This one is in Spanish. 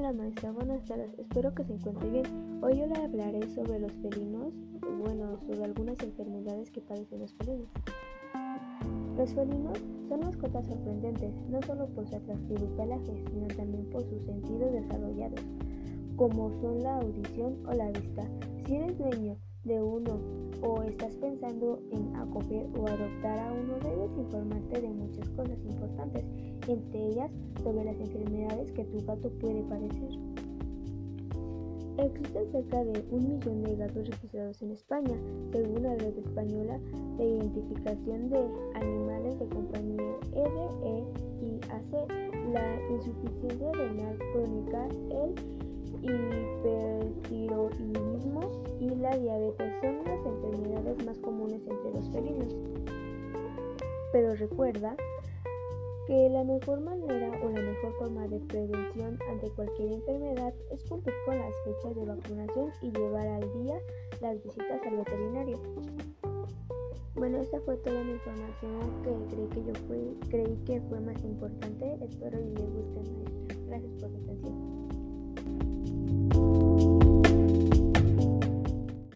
maestra, buenas tardes, espero que se encuentre bien. Hoy yo le hablaré sobre los felinos, bueno, sobre algunas enfermedades que padecen los felinos. Los felinos son mascotas sorprendentes, no solo por su atractivo pelaje, sino también por sus sentidos desarrollados, como son la audición o la vista. Si eres dueño de uno o pensando en acoger o adoptar a uno, debes informarte de muchas cosas importantes, entre ellas sobre las enfermedades que tu gato puede padecer. Existen cerca de un millón de gatos registrados en España, según la Red Española de Identificación de Animales de Compañía REIAC. La insuficiencia renal crónica, el hipertiroidismo y la diabetes son Pero recuerda que la mejor manera o la mejor forma de prevención ante cualquier enfermedad es cumplir con las fechas de vacunación y llevar al día las visitas al veterinario. Bueno, esta fue toda la información que creí que yo fui, creí que fue más importante. Espero y les guste maestra. Gracias por su atención.